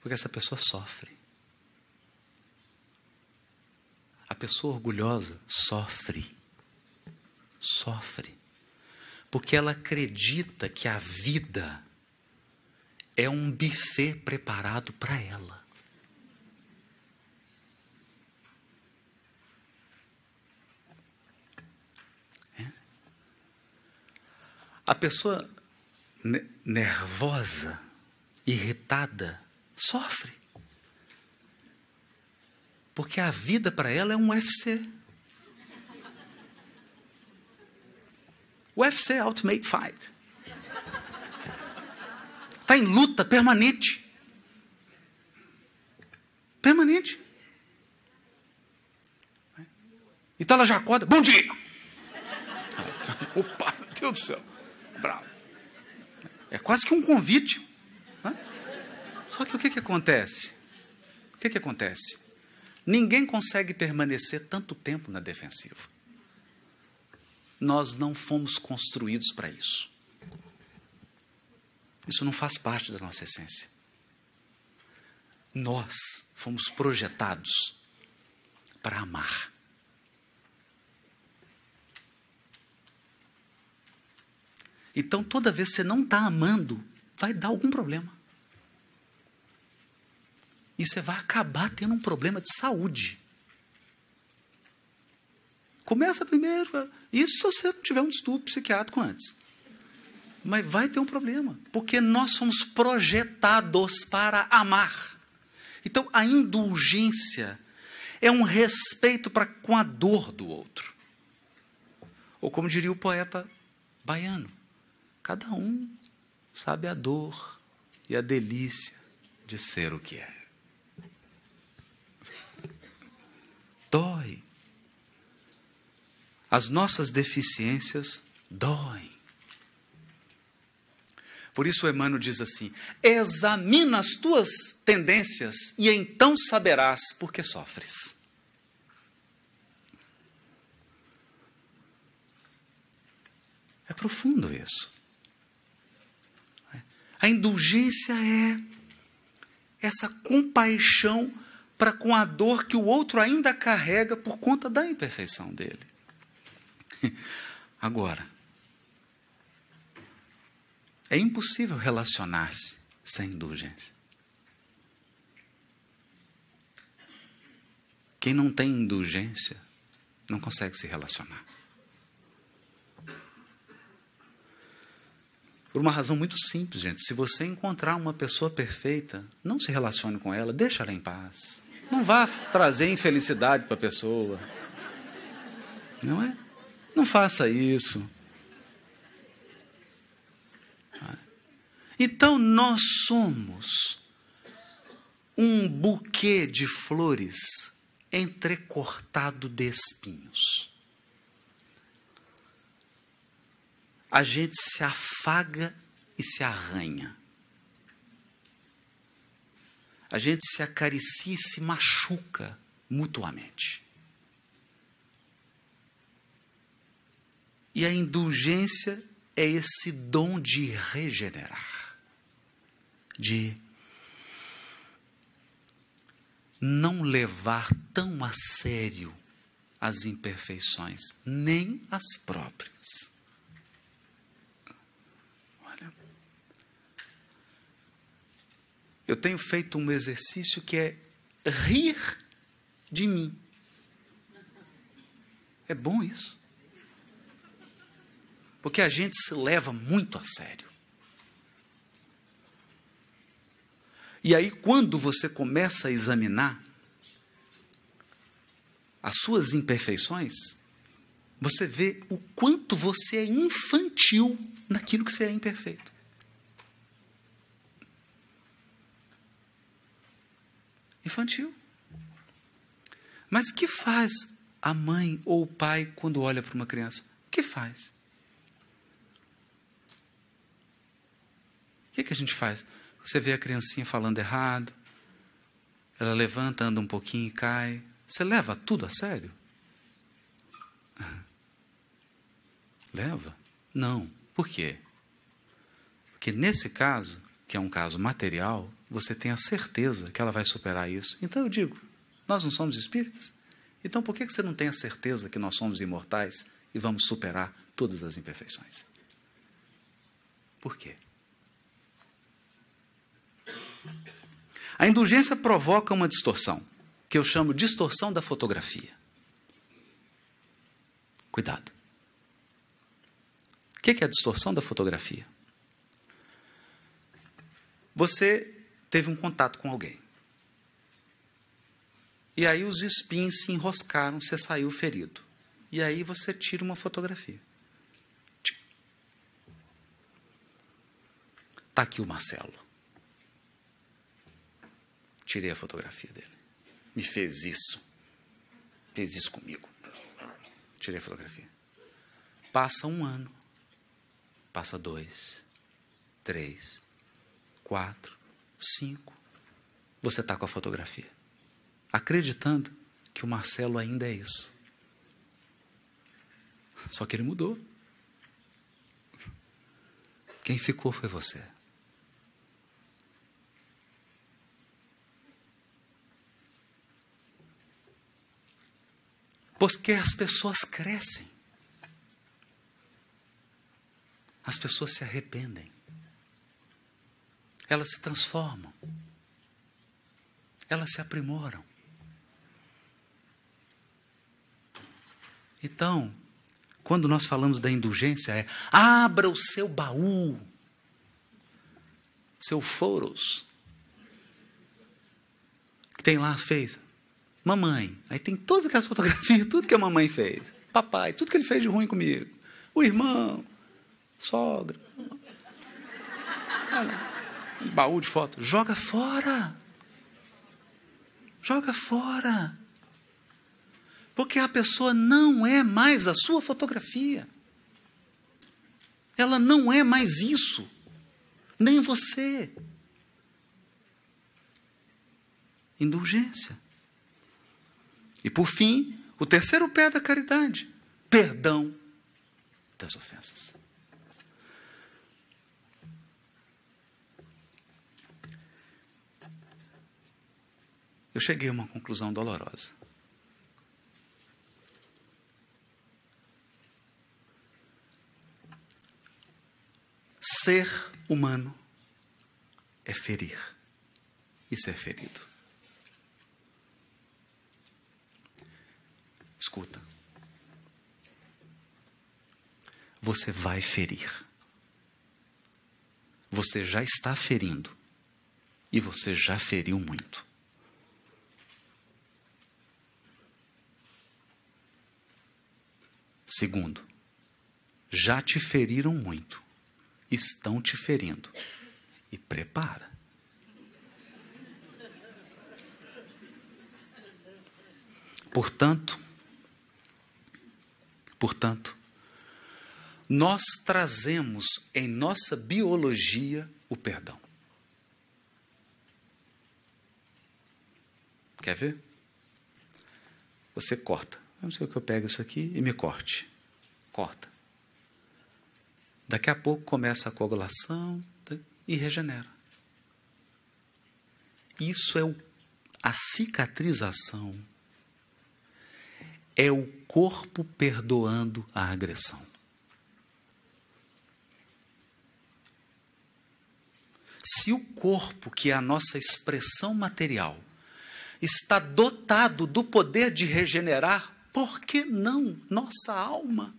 Porque essa pessoa sofre. A pessoa orgulhosa sofre. Sofre. Porque ela acredita que a vida é um buffet preparado para ela. A pessoa nervosa, irritada, sofre. Porque a vida para ela é um UFC. UFC Ultimate Fight. Está em luta permanente. Permanente. Então ela já acorda, bom dia! *laughs* Opa, meu Deus do céu, bravo. É quase que um convite. Né? Só que o que, que acontece? O que, que acontece? Ninguém consegue permanecer tanto tempo na defensiva. Nós não fomos construídos para isso. Isso não faz parte da nossa essência. Nós fomos projetados para amar. Então, toda vez que você não está amando, vai dar algum problema. E você vai acabar tendo um problema de saúde. Começa primeiro. Isso se você tiver um distúrbio psiquiátrico antes. Mas vai ter um problema. Porque nós somos projetados para amar. Então, a indulgência é um respeito para com a dor do outro. Ou como diria o poeta baiano, Cada um sabe a dor e a delícia de ser o que é. Dói. As nossas deficiências doem. Por isso Emmanuel diz assim: examina as tuas tendências e então saberás por que sofres. É profundo isso. A indulgência é essa compaixão para com a dor que o outro ainda carrega por conta da imperfeição dele. *laughs* Agora, é impossível relacionar-se sem indulgência. Quem não tem indulgência não consegue se relacionar. Por uma razão muito simples, gente. Se você encontrar uma pessoa perfeita, não se relacione com ela, deixa ela em paz. Não vá trazer infelicidade para a pessoa. Não é? Não faça isso. Então nós somos um buquê de flores entrecortado de espinhos. a gente se afaga e se arranha. A gente se acaricia e se machuca mutuamente. E a indulgência é esse dom de regenerar, de não levar tão a sério as imperfeições, nem as próprias. eu tenho feito um exercício que é rir de mim. É bom isso. Porque a gente se leva muito a sério. E aí, quando você começa a examinar as suas imperfeições, você vê o quanto você é infantil naquilo que você é imperfeito. Infantil. Mas que faz a mãe ou o pai quando olha para uma criança? O que faz? O que, que a gente faz? Você vê a criancinha falando errado, ela levanta, anda um pouquinho e cai. Você leva tudo a sério? *laughs* Leva? Não. Por quê? Porque nesse caso, que é um caso material, você tem a certeza que ela vai superar isso. Então eu digo: nós não somos espíritas? Então por que você não tem a certeza que nós somos imortais e vamos superar todas as imperfeições? Por quê? A indulgência provoca uma distorção, que eu chamo distorção da fotografia. Cuidado. O que é a distorção da fotografia? Você teve um contato com alguém. E aí os espinhos se enroscaram, você saiu ferido. E aí você tira uma fotografia. Está aqui o Marcelo. Tirei a fotografia dele. Me fez isso. Fez isso comigo. Tirei a fotografia. Passa um ano. Passa dois. Três. Quatro. Cinco. Você está com a fotografia. Acreditando que o Marcelo ainda é isso. Só que ele mudou. Quem ficou foi você. Porque as pessoas crescem. As pessoas se arrependem. Elas se transformam. Elas se aprimoram. Então, quando nós falamos da indulgência, é abra o seu baú, seu foros, que tem lá, fez. Mamãe. Aí tem todas aquelas fotografias, tudo que a mamãe fez. Papai, tudo que ele fez de ruim comigo. O irmão, sogra. Olha, um baú de foto. Joga fora. Joga fora. Porque a pessoa não é mais a sua fotografia. Ela não é mais isso. Nem você. Indulgência. E por fim, o terceiro pé da caridade: perdão das ofensas. Eu cheguei a uma conclusão dolorosa. Ser humano é ferir e ser ferido. Escuta. Você vai ferir. Você já está ferindo. E você já feriu muito. Segundo, já te feriram muito. Estão te ferindo. E prepara. Portanto, Portanto, nós trazemos em nossa biologia o perdão. Quer ver? Você corta. Sei o que eu pego isso aqui e me corte. Corta. Daqui a pouco começa a coagulação tá? e regenera. Isso é a cicatrização é o corpo perdoando a agressão. Se o corpo, que é a nossa expressão material, está dotado do poder de regenerar, por que não nossa alma?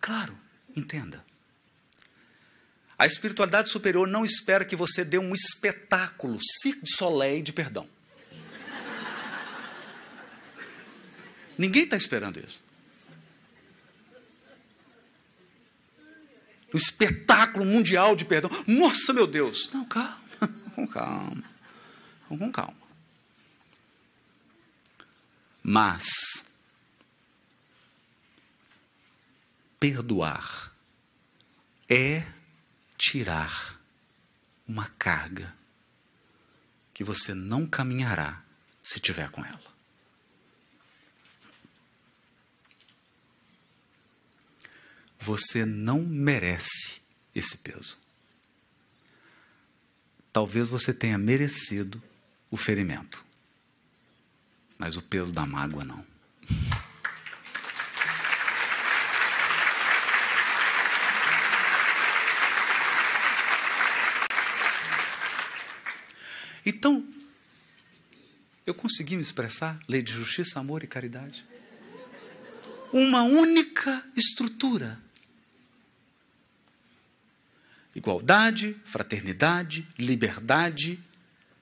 Claro, entenda. A espiritualidade superior não espera que você dê um espetáculo, cirque de soleil de perdão. Ninguém está esperando isso. Um espetáculo mundial de perdão. Nossa, meu Deus! Não, calma, *laughs* com calma. Com calma. Mas, perdoar é tirar uma carga que você não caminhará se tiver com ela. Você não merece esse peso. Talvez você tenha merecido o ferimento, mas o peso da mágoa não. *laughs* Então, Eu consegui me expressar? Lei de justiça, amor e caridade. Uma única estrutura. Igualdade, fraternidade, liberdade,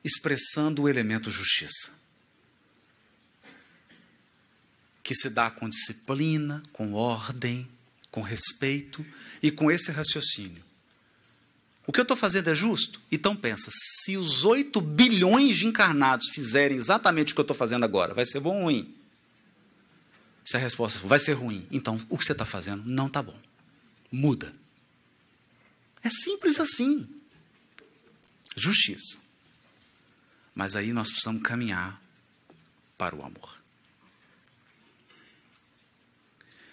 expressando o elemento justiça. Que se dá com disciplina, com ordem, com respeito e com esse raciocínio. O que eu estou fazendo é justo? Então pensa, se os 8 bilhões de encarnados fizerem exatamente o que eu estou fazendo agora, vai ser bom ou ruim? Se a resposta for, vai ser ruim, então o que você está fazendo não está bom. Muda. É simples assim. Justiça. Mas aí nós precisamos caminhar para o amor.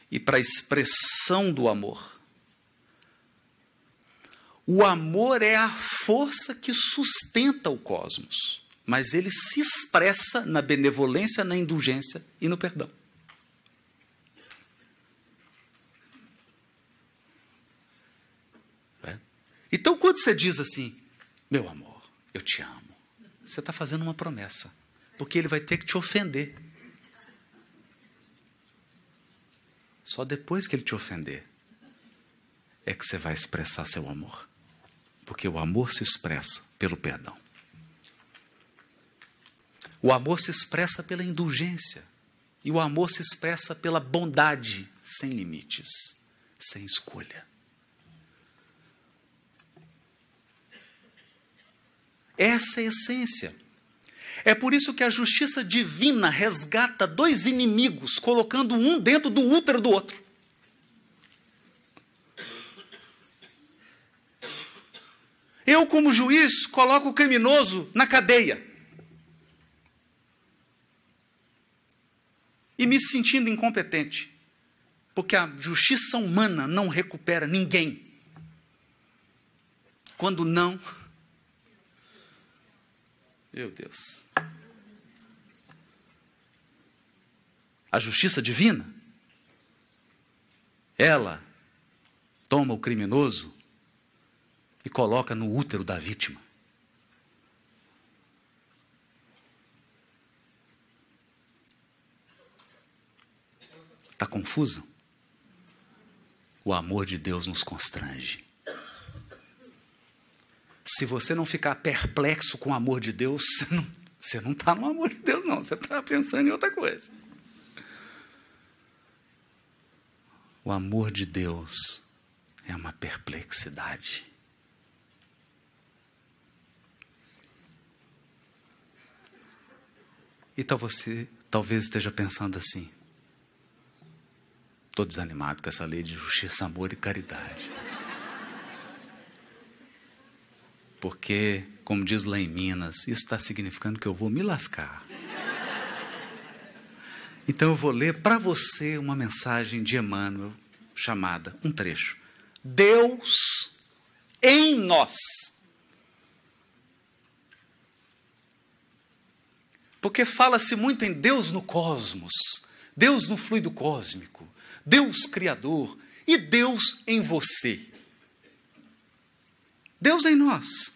E para a expressão do amor, o amor é a força que sustenta o cosmos, mas ele se expressa na benevolência, na indulgência e no perdão. É? Então, quando você diz assim, meu amor, eu te amo, você está fazendo uma promessa, porque ele vai ter que te ofender. Só depois que ele te ofender é que você vai expressar seu amor. Porque o amor se expressa pelo perdão. O amor se expressa pela indulgência. E o amor se expressa pela bondade sem limites, sem escolha. Essa é a essência. É por isso que a justiça divina resgata dois inimigos, colocando um dentro do útero do outro. Eu, como juiz, coloco o criminoso na cadeia. E me sentindo incompetente. Porque a justiça humana não recupera ninguém. Quando não. Meu Deus. A justiça divina, ela toma o criminoso e coloca no útero da vítima. Está confuso? O amor de Deus nos constrange. Se você não ficar perplexo com o amor de Deus, *laughs* você não está no amor de Deus, não. Você está pensando em outra coisa. O amor de Deus é uma perplexidade. Então você talvez esteja pensando assim: estou desanimado com essa lei de justiça, amor e caridade. Porque, como diz lá em Minas, isso está significando que eu vou me lascar. Então eu vou ler para você uma mensagem de Emmanuel chamada, um trecho. Deus em nós Porque fala-se muito em Deus no cosmos, Deus no fluido cósmico, Deus criador e Deus em você. Deus em nós.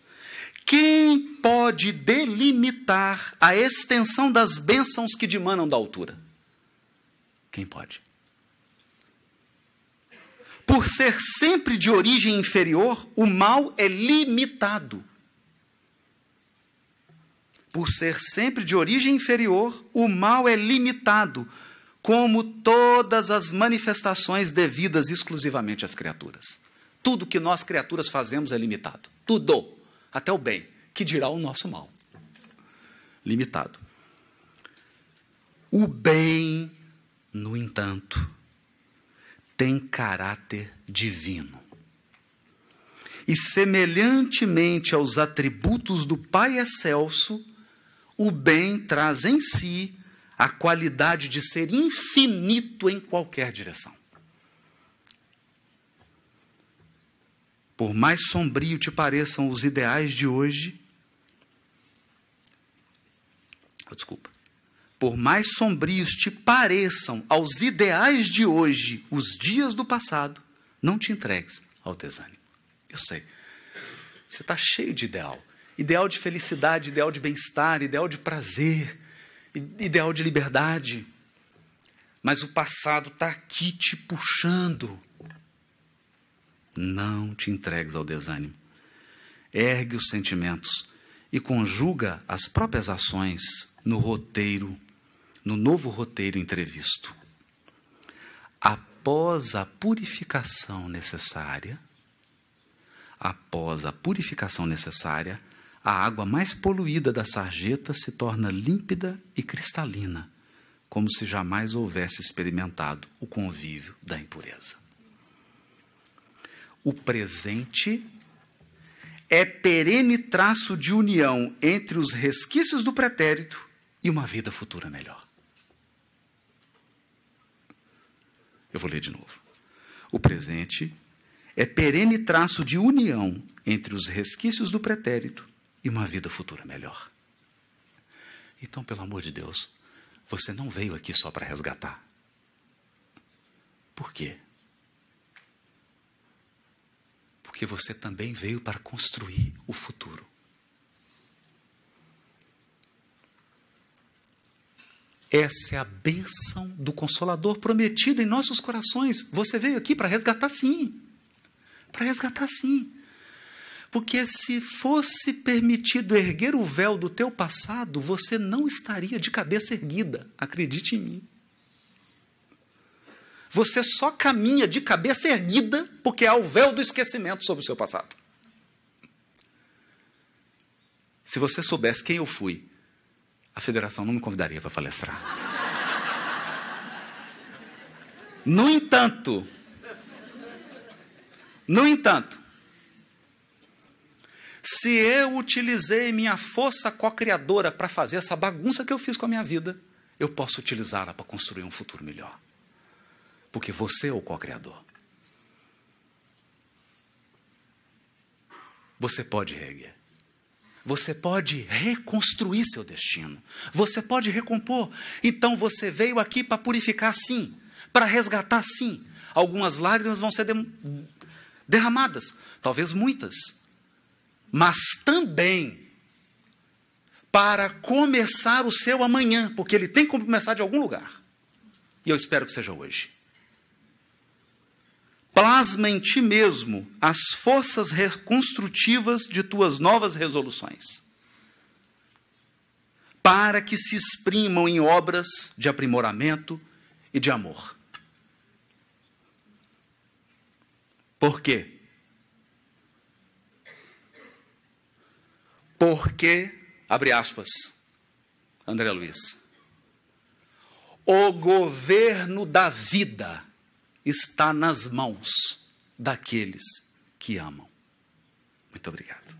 Quem pode delimitar a extensão das bênçãos que dimanam da altura? Quem pode? Por ser sempre de origem inferior, o mal é limitado. Por ser sempre de origem inferior, o mal é limitado, como todas as manifestações devidas exclusivamente às criaturas. Tudo que nós criaturas fazemos é limitado. Tudo, até o bem, que dirá o nosso mal. Limitado. O bem, no entanto, tem caráter divino. E semelhantemente aos atributos do Pai excelso, o bem traz em si a qualidade de ser infinito em qualquer direção. Por mais sombrio te pareçam os ideais de hoje, oh, desculpa. Por mais sombrios te pareçam aos ideais de hoje os dias do passado, não te entregues ao desânimo. Eu sei. Você está cheio de ideal ideal de felicidade, ideal de bem-estar, ideal de prazer, ideal de liberdade. Mas o passado está aqui te puxando. Não te entregues ao desânimo. Ergue os sentimentos e conjuga as próprias ações no roteiro, no novo roteiro entrevisto. Após a purificação necessária, após a purificação necessária, a água mais poluída da sarjeta se torna límpida e cristalina, como se jamais houvesse experimentado o convívio da impureza. O presente é perene traço de união entre os resquícios do pretérito e uma vida futura melhor. Eu vou ler de novo. O presente é perene traço de união entre os resquícios do pretérito e uma vida futura melhor. Então, pelo amor de Deus, você não veio aqui só para resgatar. Por quê? Porque você também veio para construir o futuro. Essa é a bênção do Consolador prometido em nossos corações. Você veio aqui para resgatar, sim. Para resgatar, sim. Porque se fosse permitido erguer o véu do teu passado, você não estaria de cabeça erguida, acredite em mim. Você só caminha de cabeça erguida porque há o véu do esquecimento sobre o seu passado. Se você soubesse quem eu fui, a federação não me convidaria para palestrar. No entanto, no entanto, se eu utilizei minha força co-criadora para fazer essa bagunça que eu fiz com a minha vida, eu posso utilizá-la para construir um futuro melhor. Porque você é o co-criador. Você pode reerguer. Você pode reconstruir seu destino. Você pode recompor. Então você veio aqui para purificar sim, para resgatar sim. Algumas lágrimas vão ser derramadas, talvez muitas mas também para começar o seu amanhã, porque ele tem que começar de algum lugar. E eu espero que seja hoje. Plasma em ti mesmo as forças reconstrutivas de tuas novas resoluções, para que se exprimam em obras de aprimoramento e de amor. Por quê? Porque, abre aspas, André Luiz, o governo da vida está nas mãos daqueles que amam. Muito obrigado.